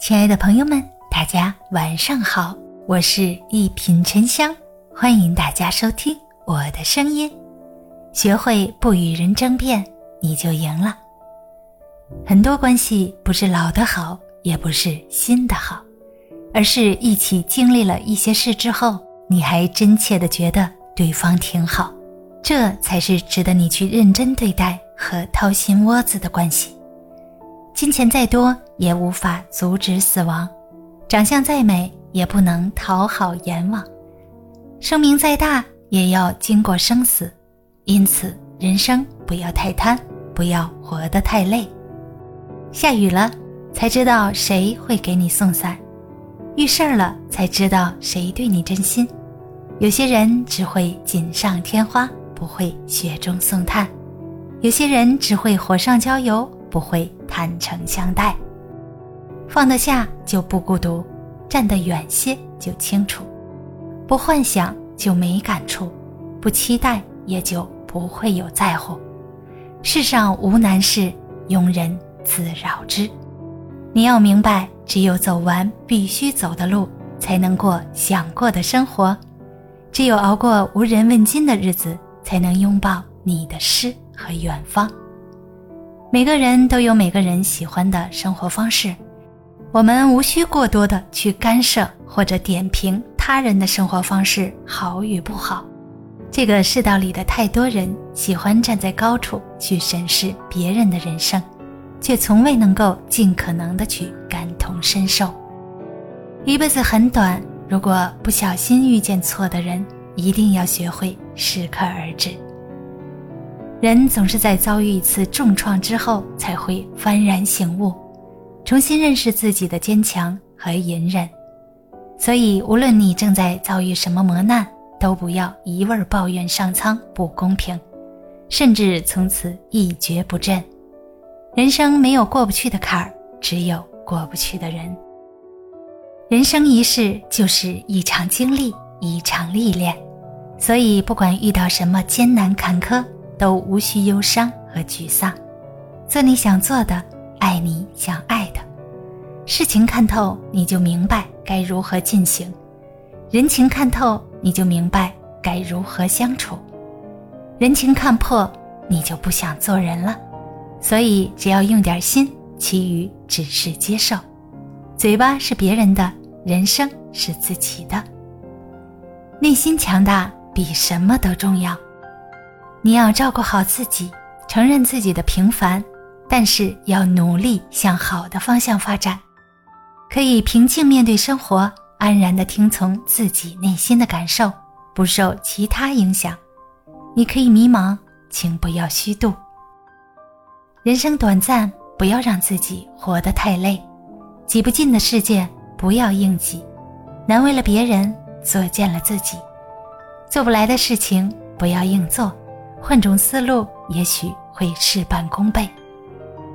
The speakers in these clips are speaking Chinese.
亲爱的朋友们，大家晚上好，我是一品沉香，欢迎大家收听我的声音。学会不与人争辩，你就赢了。很多关系不是老的好，也不是新的好，而是一起经历了一些事之后，你还真切的觉得对方挺好，这才是值得你去认真对待和掏心窝子的关系。金钱再多也无法阻止死亡，长相再美也不能讨好阎王，生命再大也要经过生死，因此人生不要太贪，不要活得太累。下雨了才知道谁会给你送伞，遇事儿了才知道谁对你真心。有些人只会锦上添花，不会雪中送炭；有些人只会火上浇油。不会坦诚相待，放得下就不孤独，站得远些就清楚，不幻想就没感触，不期待也就不会有在乎。世上无难事，庸人自扰之。你要明白，只有走完必须走的路，才能过想过的生活；只有熬过无人问津的日子，才能拥抱你的诗和远方。每个人都有每个人喜欢的生活方式，我们无需过多的去干涉或者点评他人的生活方式好与不好。这个世道里的太多人喜欢站在高处去审视别人的人生，却从未能够尽可能的去感同身受。一辈子很短，如果不小心遇见错的人，一定要学会适可而止。人总是在遭遇一次重创之后，才会幡然醒悟，重新认识自己的坚强和隐忍。所以，无论你正在遭遇什么磨难，都不要一味抱怨上苍不公平，甚至从此一蹶不振。人生没有过不去的坎儿，只有过不去的人。人生一世就是一场经历，一场历练，所以不管遇到什么艰难坎坷。都无需忧伤和沮丧，做你想做的，爱你想爱的，事情看透你就明白该如何进行，人情看透你就明白该如何相处，人情看破你就不想做人了。所以只要用点心，其余只是接受。嘴巴是别人的，人生是自己的。内心强大比什么都重要。你要照顾好自己，承认自己的平凡，但是要努力向好的方向发展。可以平静面对生活，安然的听从自己内心的感受，不受其他影响。你可以迷茫，请不要虚度。人生短暂，不要让自己活得太累。挤不进的世界，不要硬挤。难为了别人，作践了自己。做不来的事情，不要硬做。换种思路，也许会事半功倍。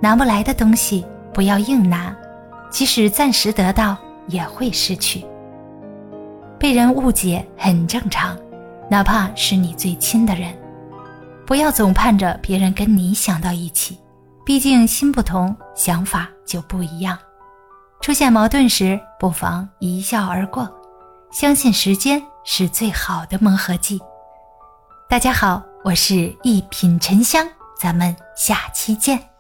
拿不来的东西，不要硬拿，即使暂时得到，也会失去。被人误解很正常，哪怕是你最亲的人。不要总盼着别人跟你想到一起，毕竟心不同，想法就不一样。出现矛盾时，不妨一笑而过，相信时间是最好的磨合剂。大家好。我是一品沉香，咱们下期见。